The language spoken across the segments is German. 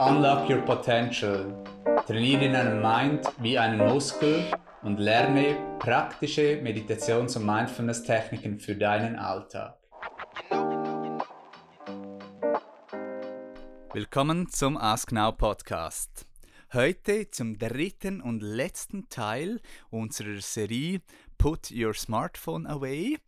Unlock your potential. Trainiere deinen Mind wie einen Muskel und lerne praktische Meditations- und Mindfulness-Techniken für deinen Alltag. Willkommen zum Ask Now Podcast. Heute zum dritten und letzten Teil unserer Serie Put Your Smartphone Away.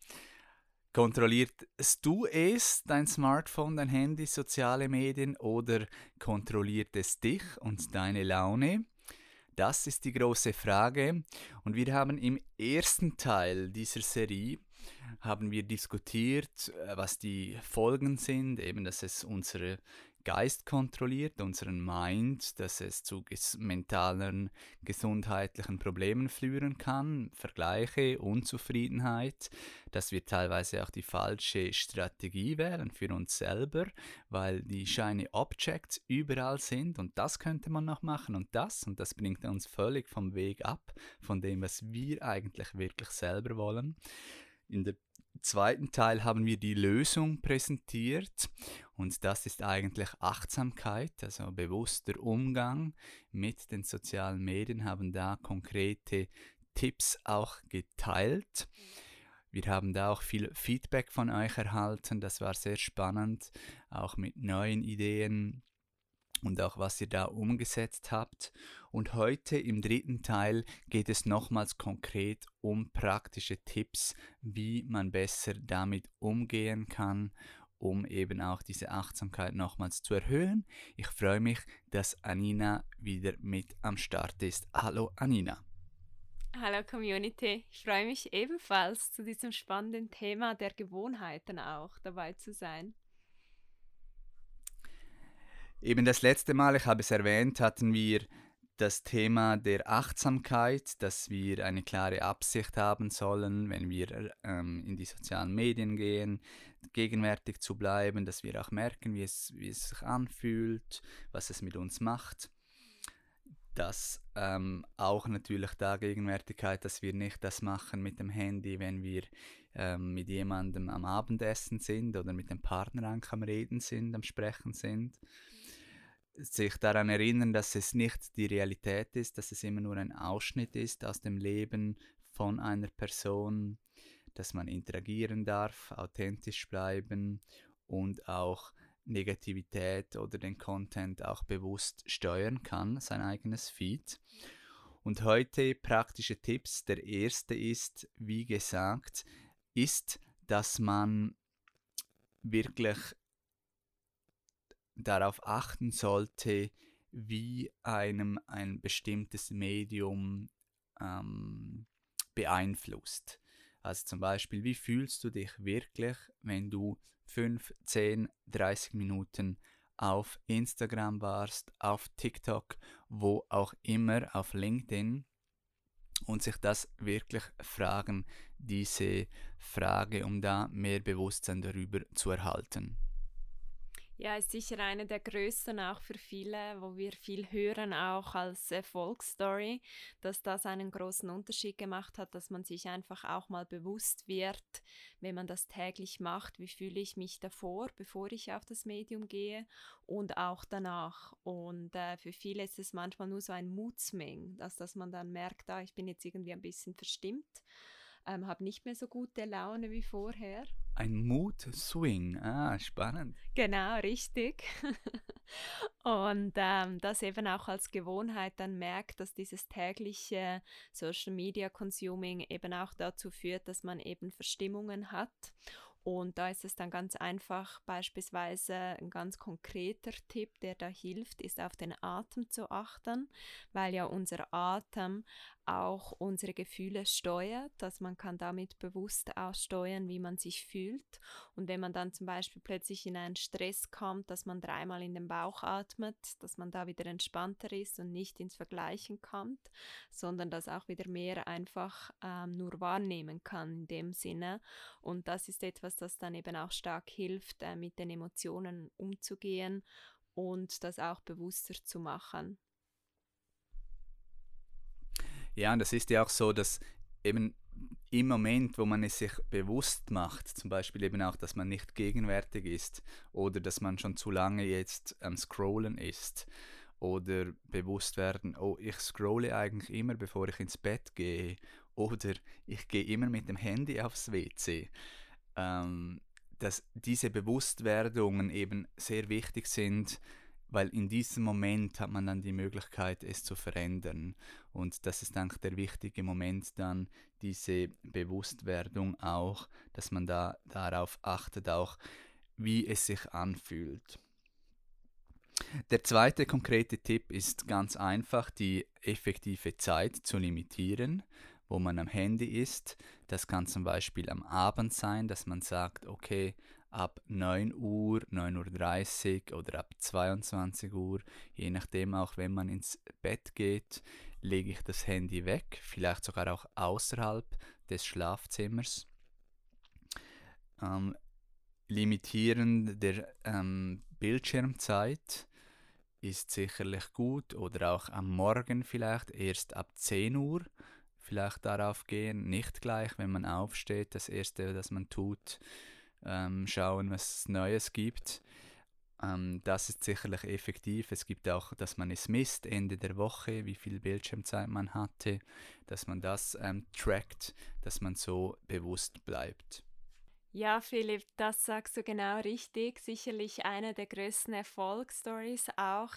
Kontrollierst du es, dein Smartphone, dein Handy, soziale Medien oder kontrolliert es dich und deine Laune? Das ist die große Frage und wir haben im ersten Teil dieser Serie haben wir diskutiert, äh, was die Folgen sind, eben dass es unsere Geist kontrolliert, unseren Mind, dass es zu ges mentalen, gesundheitlichen Problemen führen kann, Vergleiche, Unzufriedenheit, dass wir teilweise auch die falsche Strategie wählen für uns selber, weil die shiny Objects überall sind und das könnte man noch machen und das und das bringt uns völlig vom Weg ab, von dem, was wir eigentlich wirklich selber wollen. In der zweiten Teil haben wir die Lösung präsentiert und das ist eigentlich Achtsamkeit, also bewusster Umgang mit den sozialen Medien, haben da konkrete Tipps auch geteilt. Wir haben da auch viel Feedback von euch erhalten, das war sehr spannend, auch mit neuen Ideen und auch was ihr da umgesetzt habt. Und heute im dritten Teil geht es nochmals konkret um praktische Tipps, wie man besser damit umgehen kann, um eben auch diese Achtsamkeit nochmals zu erhöhen. Ich freue mich, dass Anina wieder mit am Start ist. Hallo Anina. Hallo Community, ich freue mich ebenfalls zu diesem spannenden Thema der Gewohnheiten auch dabei zu sein. Eben das letzte Mal, ich habe es erwähnt, hatten wir das Thema der Achtsamkeit, dass wir eine klare Absicht haben sollen, wenn wir ähm, in die sozialen Medien gehen, gegenwärtig zu bleiben, dass wir auch merken, wie es, wie es sich anfühlt, was es mit uns macht. Dass ähm, auch natürlich da Gegenwärtigkeit, dass wir nicht das machen mit dem Handy, wenn wir ähm, mit jemandem am Abendessen sind oder mit dem Partner am Reden sind, am Sprechen sind sich daran erinnern, dass es nicht die Realität ist, dass es immer nur ein Ausschnitt ist aus dem Leben von einer Person, dass man interagieren darf, authentisch bleiben und auch Negativität oder den Content auch bewusst steuern kann, sein eigenes Feed. Und heute praktische Tipps. Der erste ist, wie gesagt, ist, dass man wirklich darauf achten sollte, wie einem ein bestimmtes Medium ähm, beeinflusst. Also zum Beispiel, wie fühlst du dich wirklich, wenn du 5, 10, 30 Minuten auf Instagram warst, auf TikTok, wo auch immer, auf LinkedIn und sich das wirklich fragen, diese Frage, um da mehr Bewusstsein darüber zu erhalten. Ja, ist sicher eine der größten auch für viele, wo wir viel hören, auch als Erfolgsstory, dass das einen großen Unterschied gemacht hat, dass man sich einfach auch mal bewusst wird, wenn man das täglich macht, wie fühle ich mich davor, bevor ich auf das Medium gehe und auch danach. Und äh, für viele ist es manchmal nur so ein Moodswing, dass, dass man dann merkt, ah, ich bin jetzt irgendwie ein bisschen verstimmt ähm, habe nicht mehr so gute Laune wie vorher. Ein Mood-Swing, ah, spannend. Genau, richtig. und ähm, das eben auch als Gewohnheit dann merkt, dass dieses tägliche Social Media Consuming eben auch dazu führt, dass man eben Verstimmungen hat und da ist es dann ganz einfach, beispielsweise ein ganz konkreter Tipp, der da hilft, ist auf den Atem zu achten, weil ja unser Atem auch unsere Gefühle steuert, dass man kann damit bewusst aussteuern, wie man sich fühlt. Und wenn man dann zum Beispiel plötzlich in einen Stress kommt, dass man dreimal in den Bauch atmet, dass man da wieder entspannter ist und nicht ins Vergleichen kommt, sondern das auch wieder mehr einfach ähm, nur wahrnehmen kann in dem Sinne. Und das ist etwas, etwas, das dann eben auch stark hilft, äh, mit den Emotionen umzugehen und das auch bewusster zu machen. Ja, und das ist ja auch so, dass eben im Moment, wo man es sich bewusst macht, zum Beispiel eben auch, dass man nicht gegenwärtig ist oder dass man schon zu lange jetzt am Scrollen ist oder bewusst werden, oh, ich scrolle eigentlich immer, bevor ich ins Bett gehe oder ich gehe immer mit dem Handy aufs WC. Ähm, dass diese Bewusstwerdungen eben sehr wichtig sind, weil in diesem Moment hat man dann die Möglichkeit, es zu verändern. Und das ist eigentlich der wichtige Moment dann, diese Bewusstwerdung auch, dass man da darauf achtet, auch wie es sich anfühlt. Der zweite konkrete Tipp ist ganz einfach, die effektive Zeit zu limitieren, wo man am Handy ist. Das kann zum Beispiel am Abend sein, dass man sagt, okay, ab 9 Uhr, 9.30 Uhr oder ab 22 Uhr, je nachdem auch wenn man ins Bett geht, lege ich das Handy weg, vielleicht sogar auch außerhalb des Schlafzimmers. Ähm, Limitieren der ähm, Bildschirmzeit ist sicherlich gut oder auch am Morgen vielleicht erst ab 10 Uhr vielleicht darauf gehen, nicht gleich, wenn man aufsteht, das erste, was man tut, ähm, schauen, was es Neues gibt. Ähm, das ist sicherlich effektiv. Es gibt auch, dass man es misst, Ende der Woche, wie viel Bildschirmzeit man hatte, dass man das ähm, trackt, dass man so bewusst bleibt. Ja, Philipp, das sagst du genau richtig. Sicherlich eine der größten Erfolgsstories auch,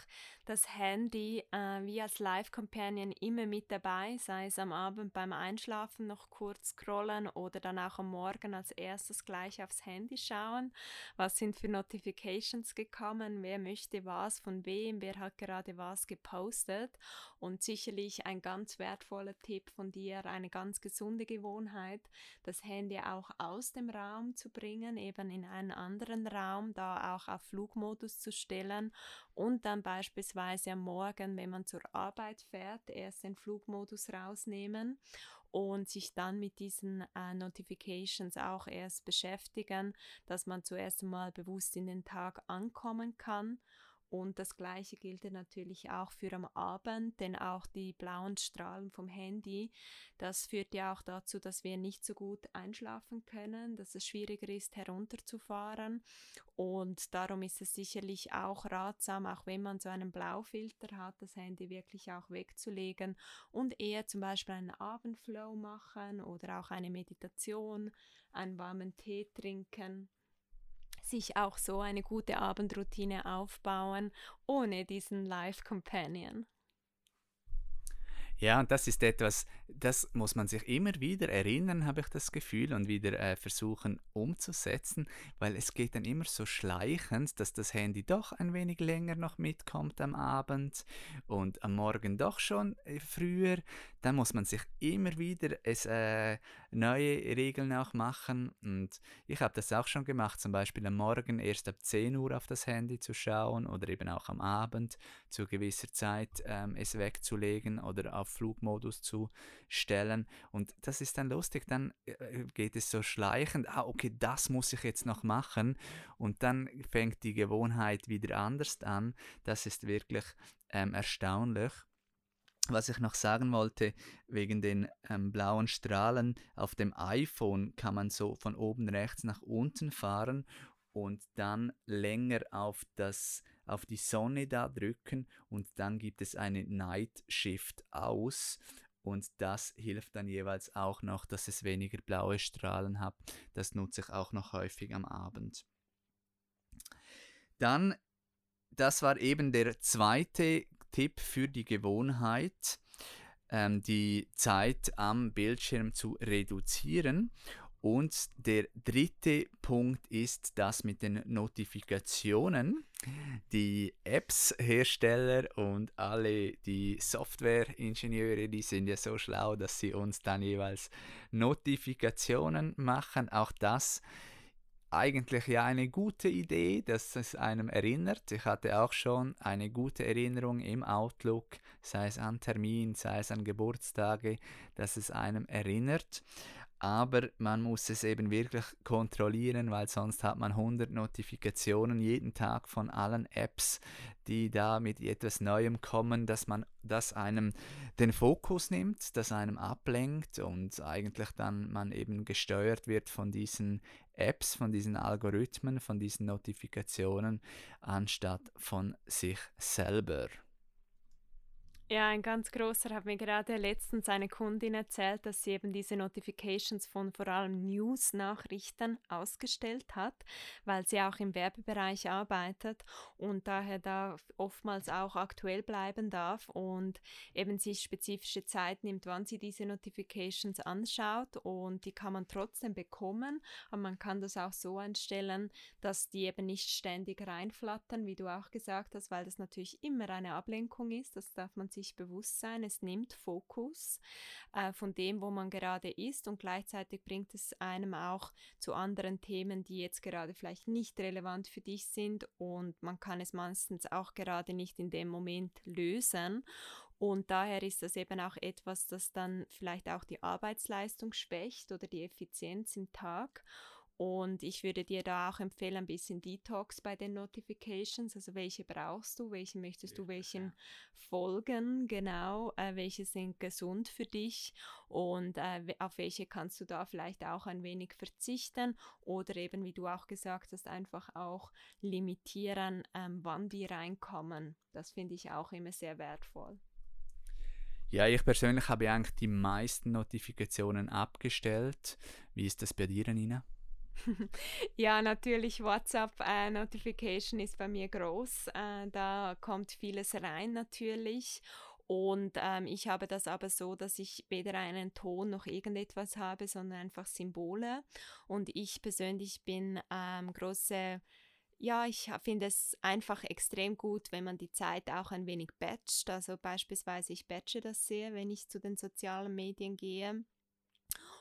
das Handy äh, wie als Live-Companion immer mit dabei, sei es am Abend beim Einschlafen noch kurz scrollen oder dann auch am Morgen als erstes gleich aufs Handy schauen. Was sind für Notifications gekommen? Wer möchte was von wem? Wer hat gerade was gepostet? Und sicherlich ein ganz wertvoller Tipp von dir, eine ganz gesunde Gewohnheit, das Handy auch aus dem Raum zu bringen, eben in einen anderen Raum, da auch auf Flugmodus zu stellen und dann beispielsweise am Morgen, wenn man zur Arbeit fährt, erst den Flugmodus rausnehmen und sich dann mit diesen äh, Notifications auch erst beschäftigen, dass man zuerst einmal bewusst in den Tag ankommen kann und das Gleiche gilt natürlich auch für am Abend, denn auch die blauen Strahlen vom Handy, das führt ja auch dazu, dass wir nicht so gut einschlafen können, dass es schwieriger ist, herunterzufahren. Und darum ist es sicherlich auch ratsam, auch wenn man so einen Blaufilter hat, das Handy wirklich auch wegzulegen und eher zum Beispiel einen Abendflow machen oder auch eine Meditation, einen warmen Tee trinken sich auch so eine gute Abendroutine aufbauen ohne diesen Live Companion. Ja, und das ist etwas, das muss man sich immer wieder erinnern, habe ich das Gefühl, und wieder äh, versuchen umzusetzen, weil es geht dann immer so schleichend, dass das Handy doch ein wenig länger noch mitkommt am Abend und am Morgen doch schon äh, früher. Dann muss man sich immer wieder es, äh, neue Regeln auch machen. Und ich habe das auch schon gemacht, zum Beispiel am Morgen erst ab 10 Uhr auf das Handy zu schauen oder eben auch am Abend zu gewisser Zeit ähm, es wegzulegen oder auf Flugmodus zu stellen. Und das ist dann lustig, dann äh, geht es so schleichend, ah, okay, das muss ich jetzt noch machen. Und dann fängt die Gewohnheit wieder anders an. Das ist wirklich ähm, erstaunlich. Was ich noch sagen wollte, wegen den ähm, blauen Strahlen, auf dem iPhone kann man so von oben rechts nach unten fahren und dann länger auf, das, auf die Sonne da drücken und dann gibt es eine Night Shift aus und das hilft dann jeweils auch noch, dass es weniger blaue Strahlen hat. Das nutze ich auch noch häufig am Abend. Dann, das war eben der zweite Tipp für die Gewohnheit, ähm, die Zeit am Bildschirm zu reduzieren. Und der dritte Punkt ist das mit den Notifikationen. Die Apps-Hersteller und alle die Software-Ingenieure, die sind ja so schlau, dass sie uns dann jeweils Notifikationen machen. Auch das eigentlich ja eine gute Idee, dass es einem erinnert. Ich hatte auch schon eine gute Erinnerung im Outlook, sei es an Termin, sei es an Geburtstage, dass es einem erinnert. Aber man muss es eben wirklich kontrollieren, weil sonst hat man 100 Notifikationen jeden Tag von allen Apps, die da mit etwas Neuem kommen, dass man das einem den Fokus nimmt, das einem ablenkt und eigentlich dann man eben gesteuert wird von diesen Apps, von diesen Algorithmen, von diesen Notifikationen, anstatt von sich selber. Ja, ein ganz großer hat mir gerade letztens eine Kundin erzählt, dass sie eben diese Notifications von vor allem News-Nachrichten ausgestellt hat, weil sie auch im Werbebereich arbeitet und daher da oftmals auch aktuell bleiben darf und eben sich spezifische Zeit nimmt, wann sie diese Notifications anschaut und die kann man trotzdem bekommen, aber man kann das auch so einstellen, dass die eben nicht ständig reinflattern, wie du auch gesagt hast, weil das natürlich immer eine Ablenkung ist, das darf man sich bewusst sein. Es nimmt Fokus äh, von dem, wo man gerade ist und gleichzeitig bringt es einem auch zu anderen Themen, die jetzt gerade vielleicht nicht relevant für dich sind und man kann es meistens auch gerade nicht in dem Moment lösen. Und daher ist das eben auch etwas, das dann vielleicht auch die Arbeitsleistung schwächt oder die Effizienz im Tag. Und ich würde dir da auch empfehlen, ein bisschen Detox bei den Notifications. Also welche brauchst du, welchen möchtest du, welchen folgen, genau, äh, welche sind gesund für dich und äh, auf welche kannst du da vielleicht auch ein wenig verzichten oder eben, wie du auch gesagt hast, einfach auch limitieren, ähm, wann die reinkommen. Das finde ich auch immer sehr wertvoll. Ja, ich persönlich habe eigentlich die meisten Notifikationen abgestellt. Wie ist das bei dir, Nina? ja, natürlich WhatsApp-Notification äh, ist bei mir groß. Äh, da kommt vieles rein natürlich. Und ähm, ich habe das aber so, dass ich weder einen Ton noch irgendetwas habe, sondern einfach Symbole. Und ich persönlich bin ähm, große ja, ich finde es einfach extrem gut, wenn man die Zeit auch ein wenig batcht. Also beispielsweise ich batche das sehr, wenn ich zu den sozialen Medien gehe.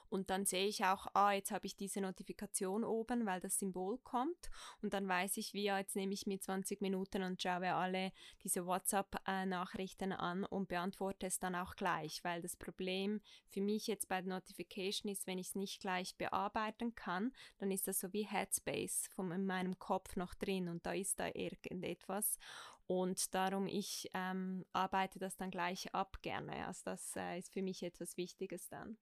Und dann sehe ich auch, ah, jetzt habe ich diese Notifikation oben, weil das Symbol kommt. Und dann weiß ich, wie, jetzt nehme ich mir 20 Minuten und schaue alle diese WhatsApp-Nachrichten an und beantworte es dann auch gleich, weil das Problem für mich jetzt bei der Notification ist, wenn ich es nicht gleich bearbeiten kann, dann ist das so wie Headspace von in meinem Kopf noch drin und da ist da irgendetwas. Und darum, ich ähm, arbeite das dann gleich ab gerne. Also das äh, ist für mich etwas Wichtiges dann.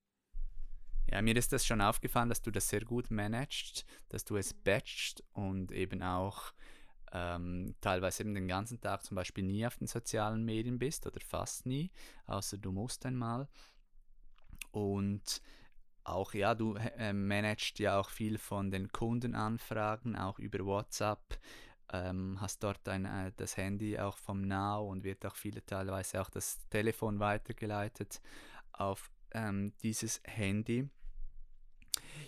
Ja, mir ist das schon aufgefallen, dass du das sehr gut managst, dass du es batchst und eben auch ähm, teilweise eben den ganzen Tag zum Beispiel nie auf den sozialen Medien bist oder fast nie, außer du musst einmal. Und auch, ja, du äh, managst ja auch viel von den Kundenanfragen, auch über WhatsApp. Ähm, hast dort ein, äh, das Handy auch vom Now und wird auch viele teilweise auch das Telefon weitergeleitet auf ähm, dieses Handy.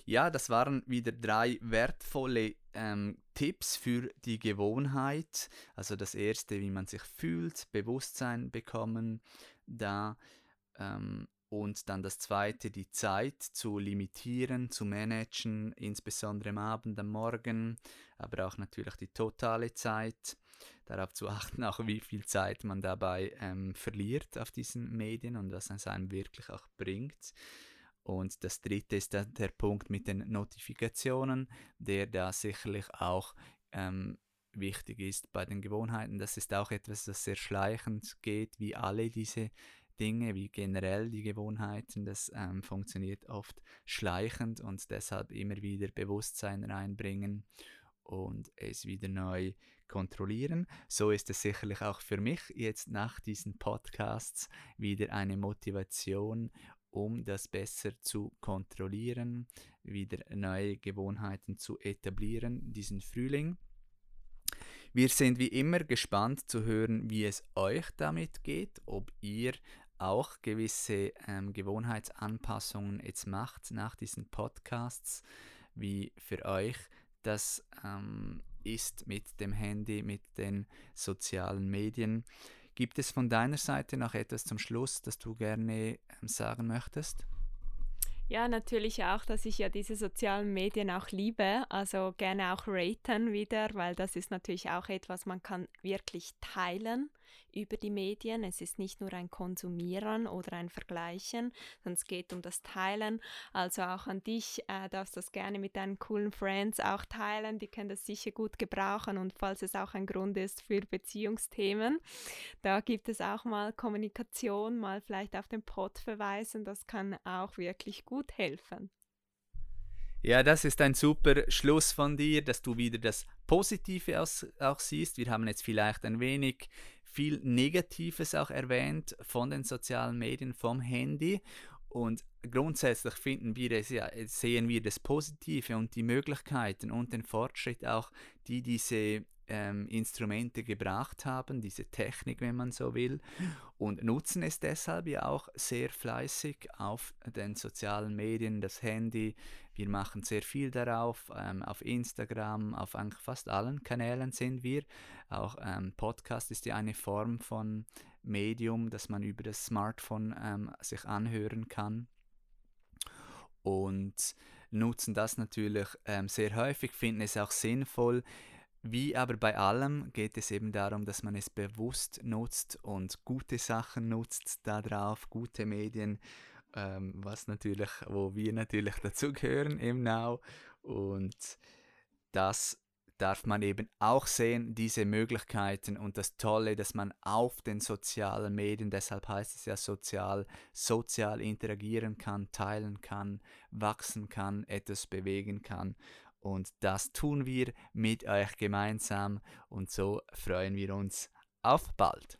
Ja, das waren wieder drei wertvolle ähm, Tipps für die Gewohnheit. Also das erste, wie man sich fühlt, Bewusstsein bekommen, da ähm, und dann das zweite, die Zeit zu limitieren, zu managen, insbesondere am Abend, am Morgen, aber auch natürlich die totale Zeit. Darauf zu achten, auch wie viel Zeit man dabei ähm, verliert auf diesen Medien und was es einem wirklich auch bringt. Und das dritte ist dann der Punkt mit den Notifikationen, der da sicherlich auch ähm, wichtig ist bei den Gewohnheiten. Das ist auch etwas, das sehr schleichend geht, wie alle diese Dinge, wie generell die Gewohnheiten. Das ähm, funktioniert oft schleichend und deshalb immer wieder Bewusstsein reinbringen und es wieder neu kontrollieren. So ist es sicherlich auch für mich jetzt nach diesen Podcasts wieder eine Motivation um das besser zu kontrollieren, wieder neue Gewohnheiten zu etablieren, diesen Frühling. Wir sind wie immer gespannt zu hören, wie es euch damit geht, ob ihr auch gewisse ähm, Gewohnheitsanpassungen jetzt macht nach diesen Podcasts, wie für euch das ähm, ist mit dem Handy, mit den sozialen Medien. Gibt es von deiner Seite noch etwas zum Schluss, das du gerne ähm, sagen möchtest? Ja, natürlich auch, dass ich ja diese sozialen Medien auch liebe. Also gerne auch raten wieder, weil das ist natürlich auch etwas, man kann wirklich teilen. Über die Medien. Es ist nicht nur ein Konsumieren oder ein Vergleichen, sondern es geht um das Teilen. Also auch an dich äh, darfst du das gerne mit deinen coolen Friends auch teilen. Die können das sicher gut gebrauchen und falls es auch ein Grund ist für Beziehungsthemen, da gibt es auch mal Kommunikation, mal vielleicht auf den Pod verweisen. Das kann auch wirklich gut helfen. Ja, das ist ein super Schluss von dir, dass du wieder das Positive auch siehst. Wir haben jetzt vielleicht ein wenig viel Negatives auch erwähnt von den sozialen Medien, vom Handy. Und grundsätzlich finden wir es ja, sehen wir das Positive und die Möglichkeiten und den Fortschritt auch, die diese ähm, Instrumente gebracht haben, diese Technik, wenn man so will, und nutzen es deshalb ja auch sehr fleißig auf den sozialen Medien, das Handy. Wir machen sehr viel darauf, ähm, auf Instagram, auf eigentlich fast allen Kanälen sind wir. Auch ähm, Podcast ist ja eine Form von Medium, das man über das Smartphone ähm, sich anhören kann. Und nutzen das natürlich ähm, sehr häufig, finden es auch sinnvoll, wie aber bei allem geht es eben darum, dass man es bewusst nutzt und gute Sachen nutzt darauf, gute Medien, ähm, was natürlich, wo wir natürlich dazugehören im Now. Und das darf man eben auch sehen, diese Möglichkeiten und das Tolle, dass man auf den sozialen Medien, deshalb heißt es ja sozial, sozial interagieren kann, teilen kann, wachsen kann, etwas bewegen kann. Und das tun wir mit euch gemeinsam und so freuen wir uns auf bald.